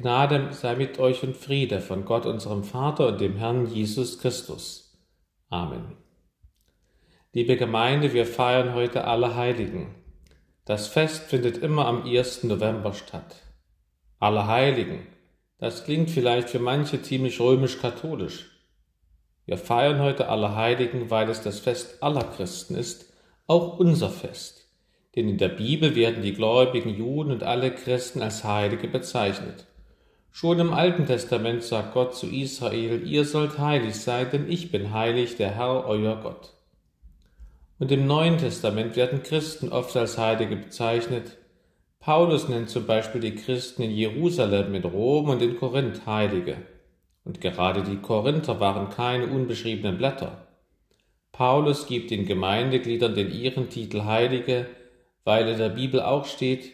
Gnade sei mit euch und Friede von Gott unserem Vater und dem Herrn Jesus Christus. Amen. Liebe Gemeinde, wir feiern heute alle Heiligen. Das Fest findet immer am 1. November statt. Alle Heiligen, das klingt vielleicht für manche ziemlich römisch-katholisch. Wir feiern heute alle Heiligen, weil es das Fest aller Christen ist, auch unser Fest. Denn in der Bibel werden die gläubigen Juden und alle Christen als Heilige bezeichnet. Schon im Alten Testament sagt Gott zu Israel, ihr sollt heilig sein, denn ich bin heilig, der Herr, euer Gott. Und im Neuen Testament werden Christen oft als Heilige bezeichnet. Paulus nennt zum Beispiel die Christen in Jerusalem, in Rom und in Korinth Heilige. Und gerade die Korinther waren keine unbeschriebenen Blätter. Paulus gibt den Gemeindegliedern den ihren Titel Heilige, weil in der Bibel auch steht,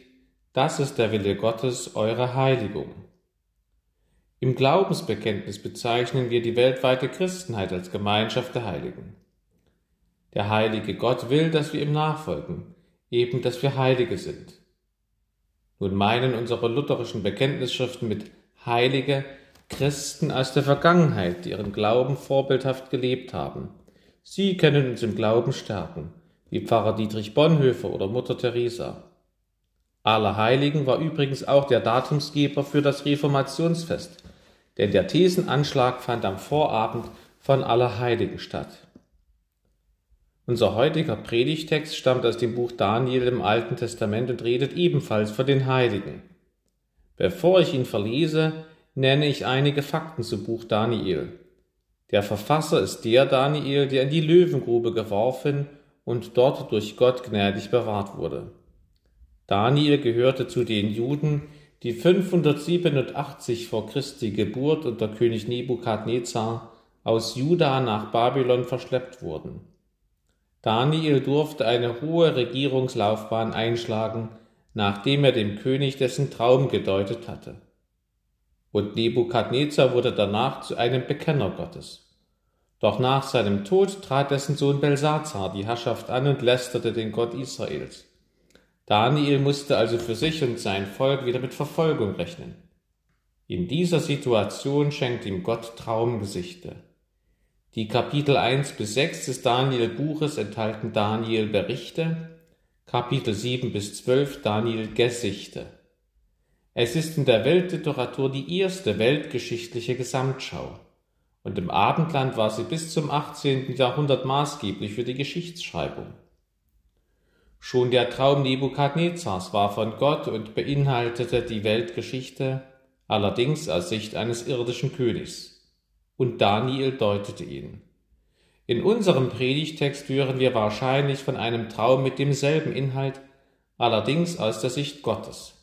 das ist der Wille Gottes, eure Heiligung. Im Glaubensbekenntnis bezeichnen wir die weltweite Christenheit als Gemeinschaft der Heiligen. Der heilige Gott will, dass wir ihm nachfolgen, eben dass wir Heilige sind. Nun meinen unsere lutherischen Bekenntnisschriften mit Heilige Christen aus der Vergangenheit, die ihren Glauben vorbildhaft gelebt haben. Sie können uns im Glauben stärken, wie Pfarrer Dietrich Bonhoeffer oder Mutter Teresa. Allerheiligen war übrigens auch der Datumsgeber für das Reformationsfest, denn der Thesenanschlag fand am Vorabend von Allerheiligen statt. Unser heutiger Predigtext stammt aus dem Buch Daniel im Alten Testament und redet ebenfalls von den Heiligen. Bevor ich ihn verlese, nenne ich einige Fakten zum Buch Daniel. Der Verfasser ist der Daniel, der in die Löwengrube geworfen und dort durch Gott gnädig bewahrt wurde. Daniel gehörte zu den Juden, die 587 vor Christi Geburt unter König Nebukadnezar aus Juda nach Babylon verschleppt wurden. Daniel durfte eine hohe Regierungslaufbahn einschlagen, nachdem er dem König dessen Traum gedeutet hatte. Und Nebukadnezar wurde danach zu einem Bekenner Gottes. Doch nach seinem Tod trat dessen Sohn Belsazar die Herrschaft an und lästerte den Gott Israels. Daniel musste also für sich und sein Volk wieder mit Verfolgung rechnen. In dieser Situation schenkt ihm Gott Traumgesichte. Die Kapitel 1 bis 6 des Daniel Buches enthalten Daniel Berichte, Kapitel 7 bis 12 Daniel Gesichte. Es ist in der Weltliteratur die erste weltgeschichtliche Gesamtschau und im Abendland war sie bis zum 18. Jahrhundert maßgeblich für die Geschichtsschreibung. Schon der Traum Nebukadnezars war von Gott und beinhaltete die Weltgeschichte, allerdings aus Sicht eines irdischen Königs. Und Daniel deutete ihn. In unserem Predigtext hören wir wahrscheinlich von einem Traum mit demselben Inhalt, allerdings aus der Sicht Gottes.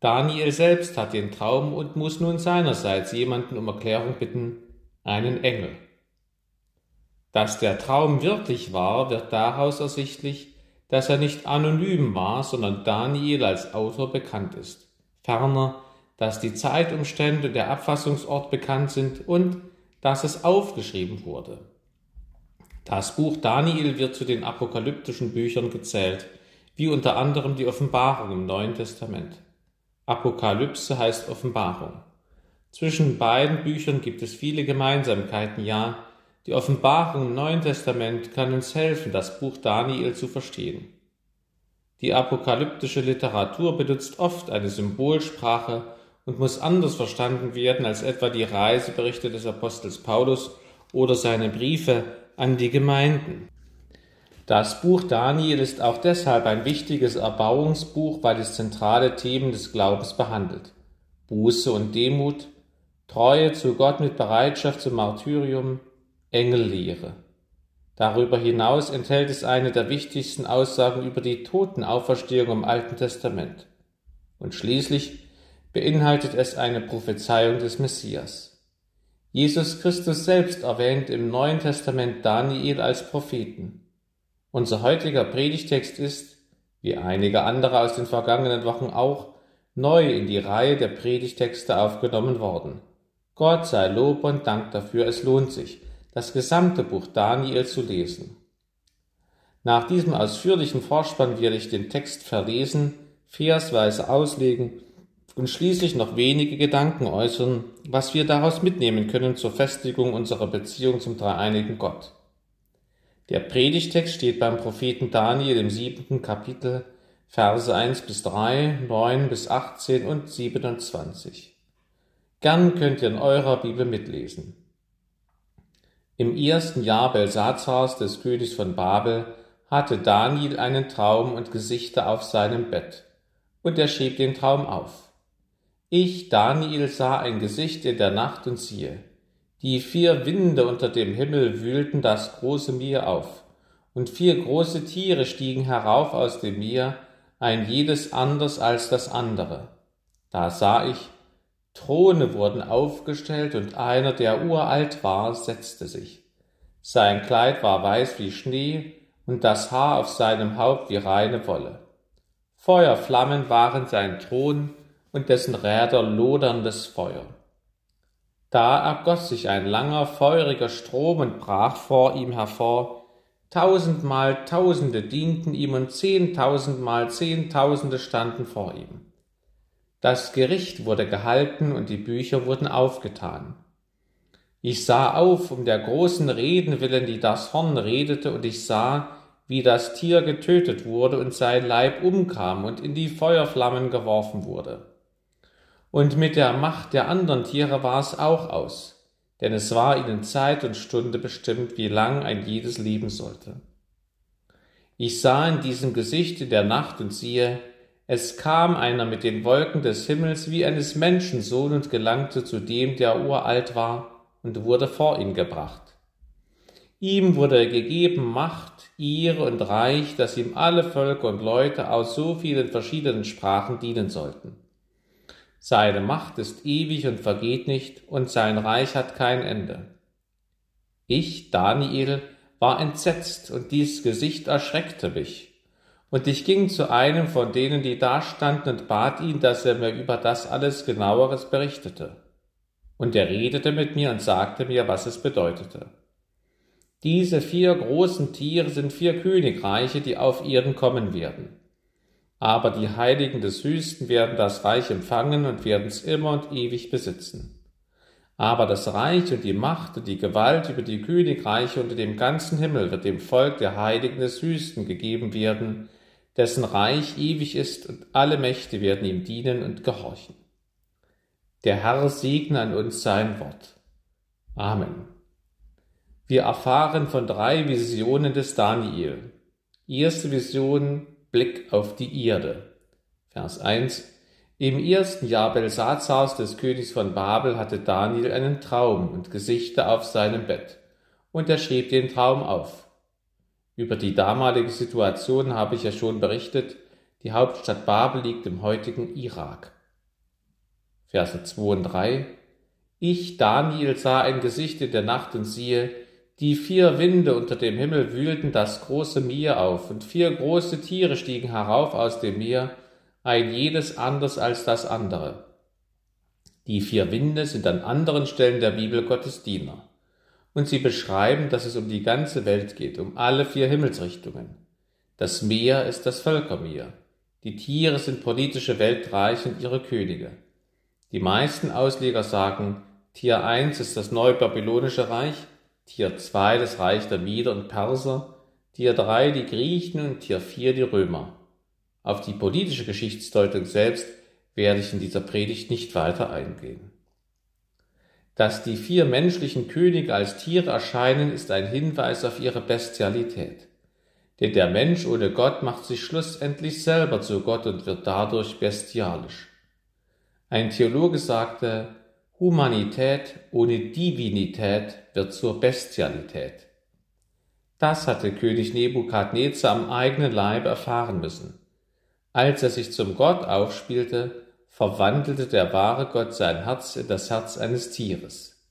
Daniel selbst hat den Traum und muss nun seinerseits jemanden um Erklärung bitten, einen Engel. Dass der Traum wirklich war, wird daraus ersichtlich, dass er nicht anonym war, sondern Daniel als Autor bekannt ist. Ferner, dass die Zeitumstände und der Abfassungsort bekannt sind und dass es aufgeschrieben wurde. Das Buch Daniel wird zu den apokalyptischen Büchern gezählt, wie unter anderem die Offenbarung im Neuen Testament. Apokalypse heißt Offenbarung. Zwischen beiden Büchern gibt es viele Gemeinsamkeiten, ja, die Offenbarung im Neuen Testament kann uns helfen, das Buch Daniel zu verstehen. Die apokalyptische Literatur benutzt oft eine Symbolsprache und muss anders verstanden werden als etwa die Reiseberichte des Apostels Paulus oder seine Briefe an die Gemeinden. Das Buch Daniel ist auch deshalb ein wichtiges Erbauungsbuch, weil es zentrale Themen des Glaubens behandelt. Buße und Demut, Treue zu Gott mit Bereitschaft zum Martyrium, Engellehre. Darüber hinaus enthält es eine der wichtigsten Aussagen über die Totenauferstehung im Alten Testament. Und schließlich beinhaltet es eine Prophezeiung des Messias. Jesus Christus selbst erwähnt im Neuen Testament Daniel als Propheten. Unser heutiger Predigtext ist, wie einige andere aus den vergangenen Wochen auch, neu in die Reihe der Predigtexte aufgenommen worden. Gott sei Lob und Dank dafür, es lohnt sich das gesamte Buch Daniel zu lesen. Nach diesem ausführlichen Vorspann werde ich den Text verlesen, versweise auslegen und schließlich noch wenige Gedanken äußern, was wir daraus mitnehmen können zur Festigung unserer Beziehung zum dreieinigen Gott. Der Predigtext steht beim Propheten Daniel im siebenten Kapitel, Verse 1 bis 3, 9 bis 18 und 27. Gern könnt ihr in eurer Bibel mitlesen. Im ersten Jahr Belsazars des Königs von Babel hatte Daniel einen Traum und Gesichter auf seinem Bett, und er schrieb den Traum auf. Ich, Daniel, sah ein Gesicht in der Nacht und siehe, die vier Winde unter dem Himmel wühlten das große Meer auf, und vier große Tiere stiegen herauf aus dem Meer, ein jedes anders als das andere. Da sah ich, Throne wurden aufgestellt, und einer, der uralt war, setzte sich. Sein Kleid war weiß wie Schnee, und das Haar auf seinem Haupt wie reine Wolle. Feuerflammen waren sein Thron, und dessen Räder loderndes Feuer. Da ergoss sich ein langer, feuriger Strom und brach vor ihm hervor. Tausendmal Tausende dienten ihm und zehntausendmal Zehntausende standen vor ihm. Das Gericht wurde gehalten und die Bücher wurden aufgetan. Ich sah auf um der großen Reden willen, die das Horn redete, und ich sah, wie das Tier getötet wurde und sein Leib umkam und in die Feuerflammen geworfen wurde. Und mit der Macht der anderen Tiere war es auch aus, denn es war ihnen Zeit und Stunde bestimmt, wie lang ein jedes leben sollte. Ich sah in diesem Gesicht in der Nacht und siehe, es kam einer mit den Wolken des Himmels wie eines Menschensohn und gelangte zu dem, der uralt war, und wurde vor ihn gebracht. Ihm wurde gegeben Macht, Ehre und Reich, dass ihm alle Völker und Leute aus so vielen verschiedenen Sprachen dienen sollten. Seine Macht ist ewig und vergeht nicht, und sein Reich hat kein Ende. Ich, Daniel, war entsetzt, und dies Gesicht erschreckte mich. Und ich ging zu einem von denen, die da standen, und bat ihn, dass er mir über das alles genaueres berichtete. Und er redete mit mir und sagte mir, was es bedeutete. Diese vier großen Tiere sind vier Königreiche, die auf Erden kommen werden. Aber die Heiligen des Höchsten werden das Reich empfangen und werden es immer und ewig besitzen. Aber das Reich und die Macht und die Gewalt über die Königreiche unter dem ganzen Himmel wird dem Volk der Heiligen des Höchsten gegeben werden, dessen Reich ewig ist und alle Mächte werden ihm dienen und gehorchen. Der Herr segne an uns sein Wort. Amen. Wir erfahren von drei Visionen des Daniel. Erste Vision Blick auf die Erde. Vers 1. Im ersten Jahr Belsazars des Königs von Babel hatte Daniel einen Traum und Gesichter auf seinem Bett, und er schrieb den Traum auf. Über die damalige Situation habe ich ja schon berichtet, die Hauptstadt Babel liegt im heutigen Irak. Verse 2 und 3 Ich, Daniel, sah ein Gesicht in der Nacht und siehe, die vier Winde unter dem Himmel wühlten das große Meer auf, und vier große Tiere stiegen herauf aus dem Meer, ein jedes anders als das andere. Die vier Winde sind an anderen Stellen der Bibel Gottes Diener. Und sie beschreiben, dass es um die ganze Welt geht, um alle vier Himmelsrichtungen. Das Meer ist das Völkermeer. Die Tiere sind politische Weltreiche und ihre Könige. Die meisten Ausleger sagen, Tier 1 ist das neubabylonische Reich, Tier 2 das Reich der Mieder und Perser, Tier 3 die Griechen und Tier 4 die Römer. Auf die politische Geschichtsdeutung selbst werde ich in dieser Predigt nicht weiter eingehen. Dass die vier menschlichen Könige als Tiere erscheinen, ist ein Hinweis auf ihre Bestialität. Denn der Mensch ohne Gott macht sich schlussendlich selber zu Gott und wird dadurch bestialisch. Ein Theologe sagte, Humanität ohne Divinität wird zur Bestialität. Das hatte König Nebukadnezar am eigenen Leib erfahren müssen. Als er sich zum Gott aufspielte, verwandelte der wahre Gott sein Herz in das Herz eines Tieres.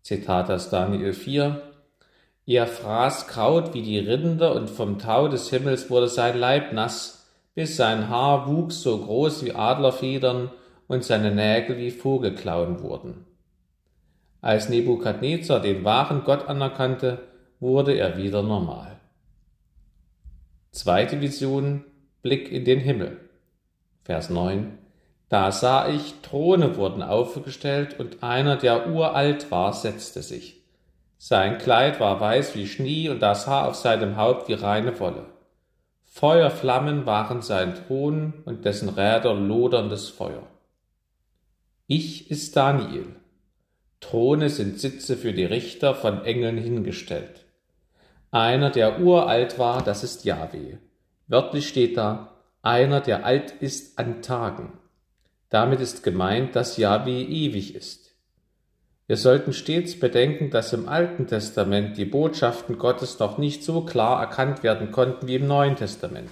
Zitat aus Daniel 4. Er fraß Kraut wie die Rinder und vom Tau des Himmels wurde sein Leib nass, bis sein Haar wuchs so groß wie Adlerfedern und seine Nägel wie Vogelklauen wurden. Als Nebukadnezar den wahren Gott anerkannte, wurde er wieder normal. Zweite Vision, Blick in den Himmel. Vers 9. Da sah ich, Throne wurden aufgestellt, und einer, der uralt war, setzte sich. Sein Kleid war weiß wie Schnee, und das Haar auf seinem Haupt wie reine Wolle. Feuerflammen waren sein Thron und dessen Räder loderndes Feuer. Ich ist Daniel. Throne sind Sitze für die Richter von Engeln hingestellt. Einer, der uralt war, das ist Yahweh. Wörtlich steht da, einer, der alt ist an Tagen. Damit ist gemeint, dass Yahweh ewig ist. Wir sollten stets bedenken, dass im Alten Testament die Botschaften Gottes noch nicht so klar erkannt werden konnten wie im Neuen Testament.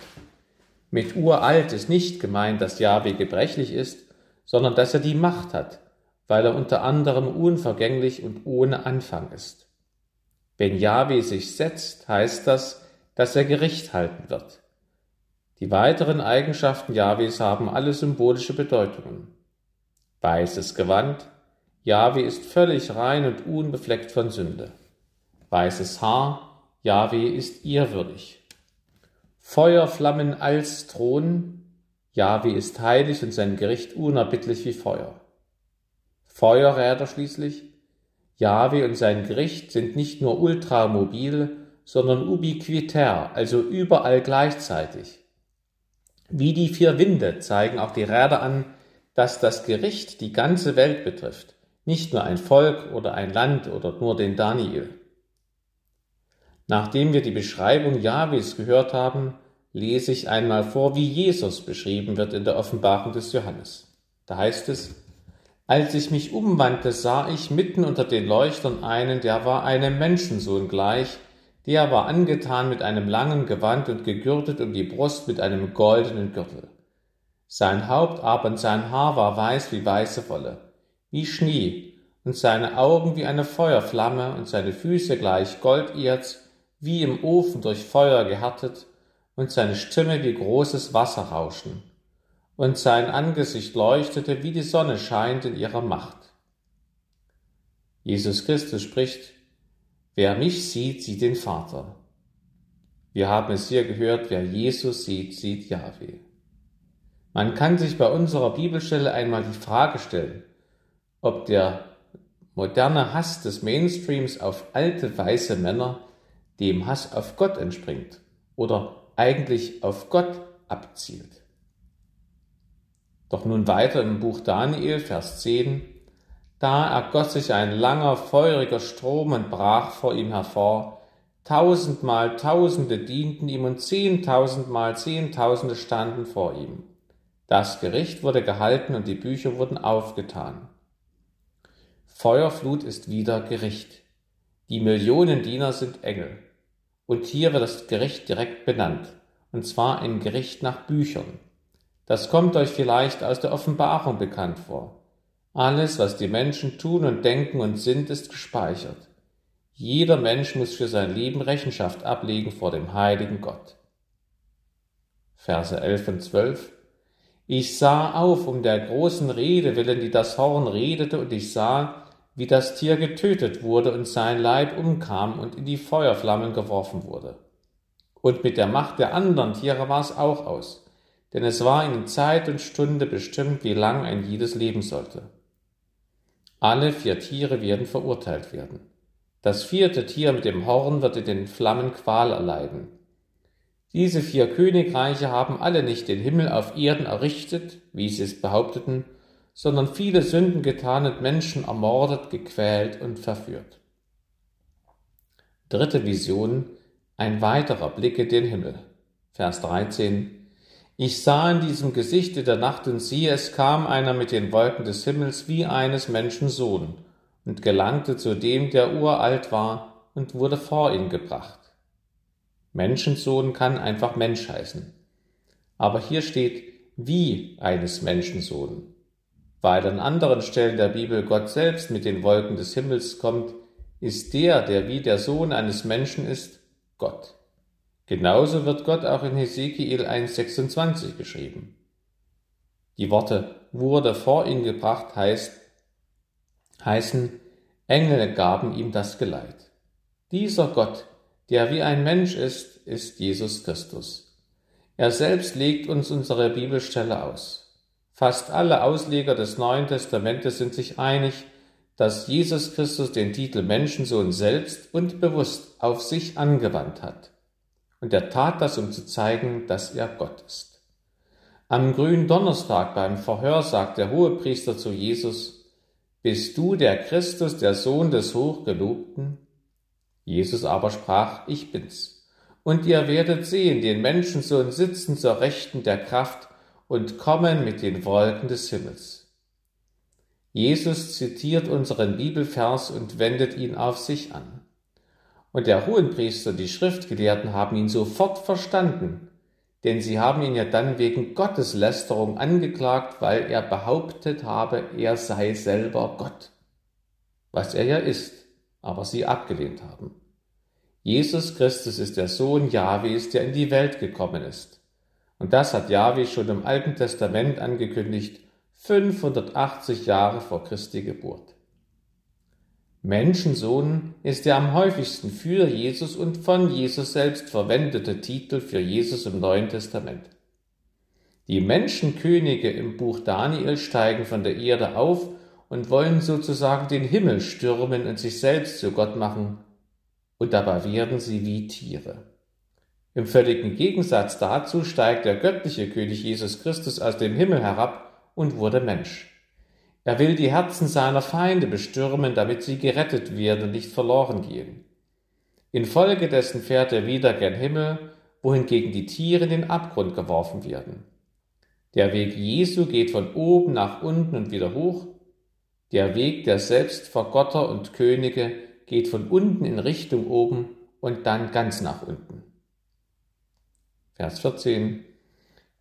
Mit uralt ist nicht gemeint, dass Yahweh gebrechlich ist, sondern dass er die Macht hat, weil er unter anderem unvergänglich und ohne Anfang ist. Wenn Yahweh sich setzt, heißt das, dass er Gericht halten wird. Die weiteren Eigenschaften Jahwes haben alle symbolische Bedeutungen. Weißes Gewand, Jahwe ist völlig rein und unbefleckt von Sünde. Weißes Haar, Jahwe ist ehrwürdig. Feuerflammen als Thron, Jahwe ist heilig und sein Gericht unerbittlich wie Feuer. Feuerräder schließlich, Jahwe und sein Gericht sind nicht nur ultramobil, sondern ubiquitär, also überall gleichzeitig. Wie die vier Winde zeigen auch die Räder an, dass das Gericht die ganze Welt betrifft, nicht nur ein Volk oder ein Land oder nur den Daniel. Nachdem wir die Beschreibung Jahwes gehört haben, lese ich einmal vor, wie Jesus beschrieben wird in der Offenbarung des Johannes. Da heißt es, als ich mich umwandte, sah ich mitten unter den Leuchtern einen, der war einem Menschensohn gleich, der war angetan mit einem langen Gewand und gegürtet um die Brust mit einem goldenen Gürtel. Sein Haupt aber und sein Haar war weiß wie weiße Wolle, wie Schnee, und seine Augen wie eine Feuerflamme und seine Füße gleich Golderz, wie im Ofen durch Feuer gehärtet, und seine Stimme wie großes Wasserrauschen, und sein Angesicht leuchtete, wie die Sonne scheint in ihrer Macht. Jesus Christus spricht, Wer mich sieht, sieht den Vater. Wir haben es hier gehört, wer Jesus sieht, sieht Yahweh. Man kann sich bei unserer Bibelstelle einmal die Frage stellen, ob der moderne Hass des Mainstreams auf alte weiße Männer dem Hass auf Gott entspringt oder eigentlich auf Gott abzielt. Doch nun weiter im Buch Daniel, Vers 10, da ergoss sich ein langer, feuriger Strom und brach vor ihm hervor. Tausendmal Tausende dienten ihm und zehntausendmal Zehntausende standen vor ihm. Das Gericht wurde gehalten und die Bücher wurden aufgetan. Feuerflut ist wieder Gericht. Die Millionen Diener sind Engel. Und hier wird das Gericht direkt benannt, und zwar ein Gericht nach Büchern. Das kommt euch vielleicht aus der Offenbarung bekannt vor. Alles, was die Menschen tun und denken und sind, ist gespeichert. Jeder Mensch muss für sein Leben Rechenschaft ablegen vor dem heiligen Gott. Verse 11 und 12 Ich sah auf um der großen Rede willen, die das Horn redete, und ich sah, wie das Tier getötet wurde und sein Leib umkam und in die Feuerflammen geworfen wurde. Und mit der Macht der anderen Tiere war es auch aus, denn es war in Zeit und Stunde bestimmt, wie lang ein jedes leben sollte. Alle vier Tiere werden verurteilt werden. Das vierte Tier mit dem Horn wird in den Flammen Qual erleiden. Diese vier Königreiche haben alle nicht den Himmel auf Erden errichtet, wie sie es behaupteten, sondern viele Sünden getan und Menschen ermordet, gequält und verführt. Dritte Vision, ein weiterer Blick in den Himmel. Vers 13. Ich sah in diesem Gesichte der Nacht und siehe, es kam einer mit den Wolken des Himmels wie eines Menschen Sohn und gelangte zu dem, der uralt war und wurde vor ihn gebracht. Menschensohn kann einfach Mensch heißen. Aber hier steht wie eines Menschensohn. Weil an anderen Stellen der Bibel Gott selbst mit den Wolken des Himmels kommt, ist der, der wie der Sohn eines Menschen ist, Gott. Genauso wird Gott auch in Hesekiel 1,26 geschrieben. Die Worte wurde vor ihn gebracht heißt, heißen, Engel gaben ihm das Geleit. Dieser Gott, der wie ein Mensch ist, ist Jesus Christus. Er selbst legt uns unsere Bibelstelle aus. Fast alle Ausleger des Neuen Testamentes sind sich einig, dass Jesus Christus den Titel Menschensohn selbst und bewusst auf sich angewandt hat. Und er tat das, um zu zeigen, dass er Gott ist. Am grünen Donnerstag beim Verhör sagt der Hohepriester zu Jesus, Bist du der Christus, der Sohn des Hochgelobten? Jesus aber sprach, Ich bin's. Und ihr werdet sehen den Menschensohn sitzen zur Rechten der Kraft und kommen mit den Wolken des Himmels. Jesus zitiert unseren Bibelvers und wendet ihn auf sich an. Und der Hohenpriester, die Schriftgelehrten haben ihn sofort verstanden, denn sie haben ihn ja dann wegen Gotteslästerung angeklagt, weil er behauptet habe, er sei selber Gott. Was er ja ist, aber sie abgelehnt haben. Jesus Christus ist der Sohn Jahwes, der in die Welt gekommen ist. Und das hat Jahwe schon im Alten Testament angekündigt, 580 Jahre vor Christi Geburt. Menschensohn ist der am häufigsten für Jesus und von Jesus selbst verwendete Titel für Jesus im Neuen Testament. Die Menschenkönige im Buch Daniel steigen von der Erde auf und wollen sozusagen den Himmel stürmen und sich selbst zu Gott machen, und dabei werden sie wie Tiere. Im völligen Gegensatz dazu steigt der göttliche König Jesus Christus aus dem Himmel herab und wurde Mensch. Er will die Herzen seiner Feinde bestürmen, damit sie gerettet werden und nicht verloren gehen. Infolgedessen fährt er wieder gen Himmel, wohingegen die Tiere in den Abgrund geworfen werden. Der Weg Jesu geht von oben nach unten und wieder hoch. Der Weg der Selbstvergotter und Könige geht von unten in Richtung oben und dann ganz nach unten. Vers 14.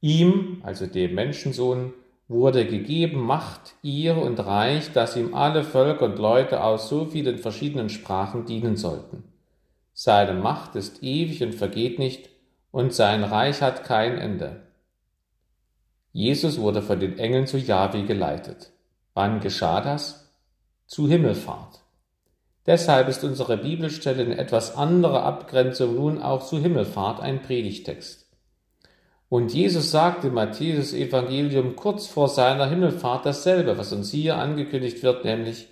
Ihm, also dem Menschensohn, wurde gegeben Macht, ihr und Reich, dass ihm alle Völker und Leute aus so vielen verschiedenen Sprachen dienen sollten. Seine Macht ist ewig und vergeht nicht, und sein Reich hat kein Ende. Jesus wurde von den Engeln zu Jahwe geleitet. Wann geschah das? Zu Himmelfahrt. Deshalb ist unsere Bibelstelle in etwas anderer Abgrenzung nun auch zu Himmelfahrt ein Predigtext. Und Jesus sagt im Matthäus Evangelium kurz vor seiner Himmelfahrt dasselbe, was uns hier angekündigt wird, nämlich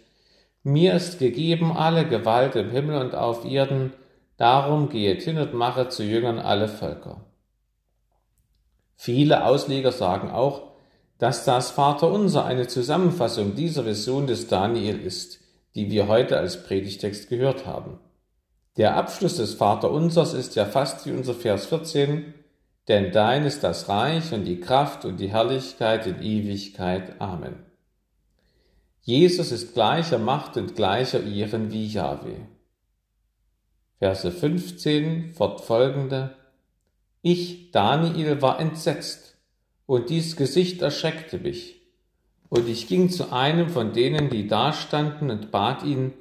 mir ist gegeben alle Gewalt im Himmel und auf Erden, darum gehet hin und mache zu Jüngern alle Völker. Viele Ausleger sagen auch, dass das Vaterunser eine Zusammenfassung dieser Vision des Daniel ist, die wir heute als Predigtext gehört haben. Der Abschluss des Vaterunsers ist ja fast wie unser Vers 14, denn dein ist das Reich und die Kraft und die Herrlichkeit in Ewigkeit. Amen. Jesus ist gleicher Macht und gleicher Ehren wie Jahwe. Verse 15 fortfolgende. Ich, Daniel, war entsetzt, und dies Gesicht erschreckte mich. Und ich ging zu einem von denen, die dastanden, und bat ihn,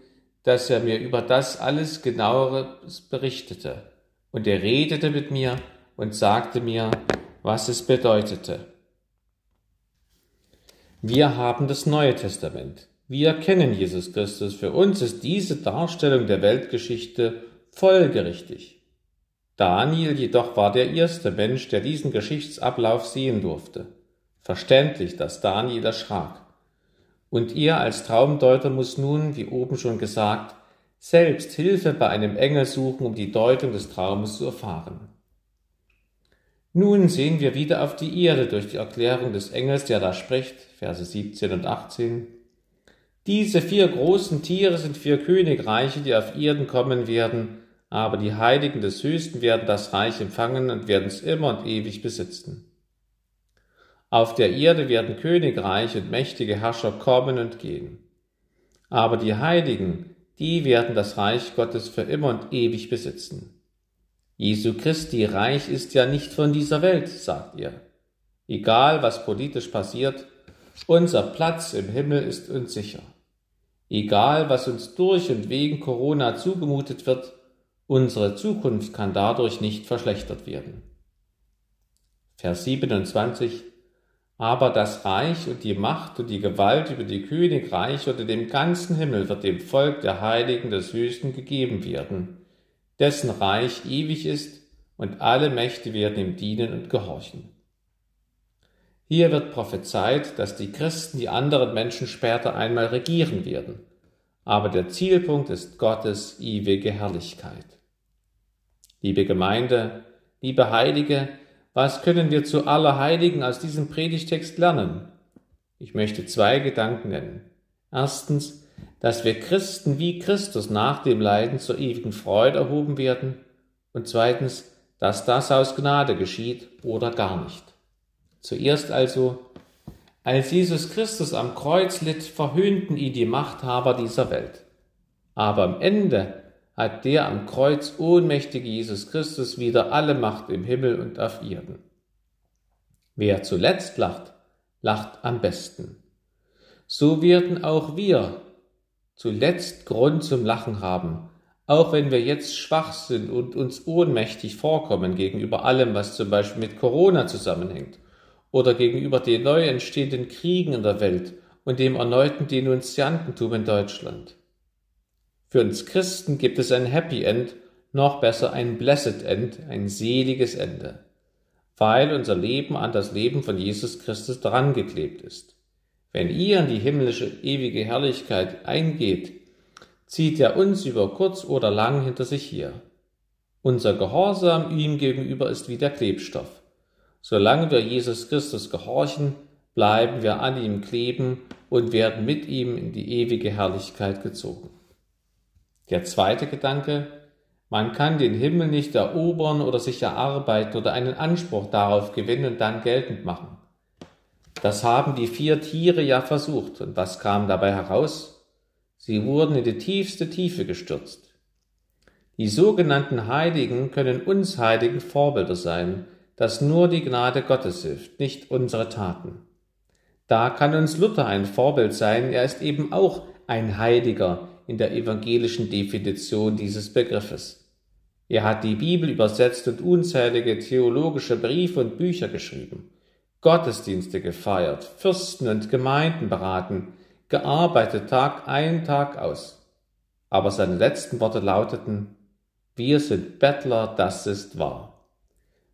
dass er mir über das alles genaueres berichtete. Und er redete mit mir, und sagte mir, was es bedeutete. Wir haben das Neue Testament. Wir kennen Jesus Christus. Für uns ist diese Darstellung der Weltgeschichte folgerichtig. Daniel jedoch war der erste Mensch, der diesen Geschichtsablauf sehen durfte. Verständlich, dass Daniel erschrak. Und er als Traumdeuter muss nun, wie oben schon gesagt, selbst Hilfe bei einem Engel suchen, um die Deutung des Traumes zu erfahren. Nun sehen wir wieder auf die Erde durch die Erklärung des Engels, der da spricht, Verse 17 und 18. Diese vier großen Tiere sind vier Königreiche, die auf Erden kommen werden, aber die Heiligen des Höchsten werden das Reich empfangen und werden es immer und ewig besitzen. Auf der Erde werden Königreiche und mächtige Herrscher kommen und gehen. Aber die Heiligen, die werden das Reich Gottes für immer und ewig besitzen. Jesu Christi Reich ist ja nicht von dieser Welt, sagt ihr. Egal, was politisch passiert, unser Platz im Himmel ist uns sicher. Egal, was uns durch und wegen Corona zugemutet wird, unsere Zukunft kann dadurch nicht verschlechtert werden. Vers 27 Aber das Reich und die Macht und die Gewalt über die Königreiche unter dem ganzen Himmel wird dem Volk der Heiligen des Höchsten gegeben werden dessen Reich ewig ist und alle Mächte werden ihm dienen und gehorchen. Hier wird prophezeit, dass die Christen die anderen Menschen später einmal regieren werden. Aber der Zielpunkt ist Gottes ewige Herrlichkeit. Liebe Gemeinde, liebe Heilige, was können wir zu aller Heiligen aus diesem Predigtext lernen? Ich möchte zwei Gedanken nennen. Erstens, dass wir Christen wie Christus nach dem Leiden zur ewigen Freude erhoben werden. Und zweitens, dass das aus Gnade geschieht oder gar nicht. Zuerst also, als Jesus Christus am Kreuz litt, verhöhnten ihn die Machthaber dieser Welt. Aber am Ende hat der am Kreuz ohnmächtige Jesus Christus wieder alle Macht im Himmel und auf Erden. Wer zuletzt lacht, lacht am besten. So werden auch wir zuletzt Grund zum Lachen haben, auch wenn wir jetzt schwach sind und uns ohnmächtig vorkommen gegenüber allem, was zum Beispiel mit Corona zusammenhängt oder gegenüber den neu entstehenden Kriegen in der Welt und dem erneuten Denunziantentum in Deutschland. Für uns Christen gibt es ein Happy End, noch besser ein Blessed End, ein seliges Ende, weil unser Leben an das Leben von Jesus Christus drangeklebt ist. Wenn ihr in die himmlische ewige Herrlichkeit eingeht, zieht er uns über kurz oder lang hinter sich her. Unser Gehorsam ihm gegenüber ist wie der Klebstoff. Solange wir Jesus Christus gehorchen, bleiben wir an ihm kleben und werden mit ihm in die ewige Herrlichkeit gezogen. Der zweite Gedanke, man kann den Himmel nicht erobern oder sich erarbeiten oder einen Anspruch darauf gewinnen und dann geltend machen. Das haben die vier Tiere ja versucht. Und was kam dabei heraus? Sie wurden in die tiefste Tiefe gestürzt. Die sogenannten Heiligen können uns Heiligen Vorbilder sein, dass nur die Gnade Gottes hilft, nicht unsere Taten. Da kann uns Luther ein Vorbild sein, er ist eben auch ein Heiliger, in der evangelischen Definition dieses Begriffes. Er hat die Bibel übersetzt und unzählige theologische Briefe und Bücher geschrieben, Gottesdienste gefeiert, Fürsten und Gemeinden beraten, gearbeitet Tag ein, Tag aus. Aber seine letzten Worte lauteten, wir sind Bettler, das ist wahr.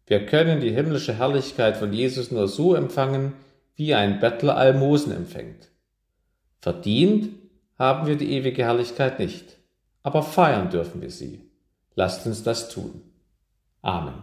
Wir können die himmlische Herrlichkeit von Jesus nur so empfangen, wie ein Bettler Almosen empfängt. Verdient haben wir die ewige Herrlichkeit nicht, aber feiern dürfen wir sie. Lasst uns das tun. Amen.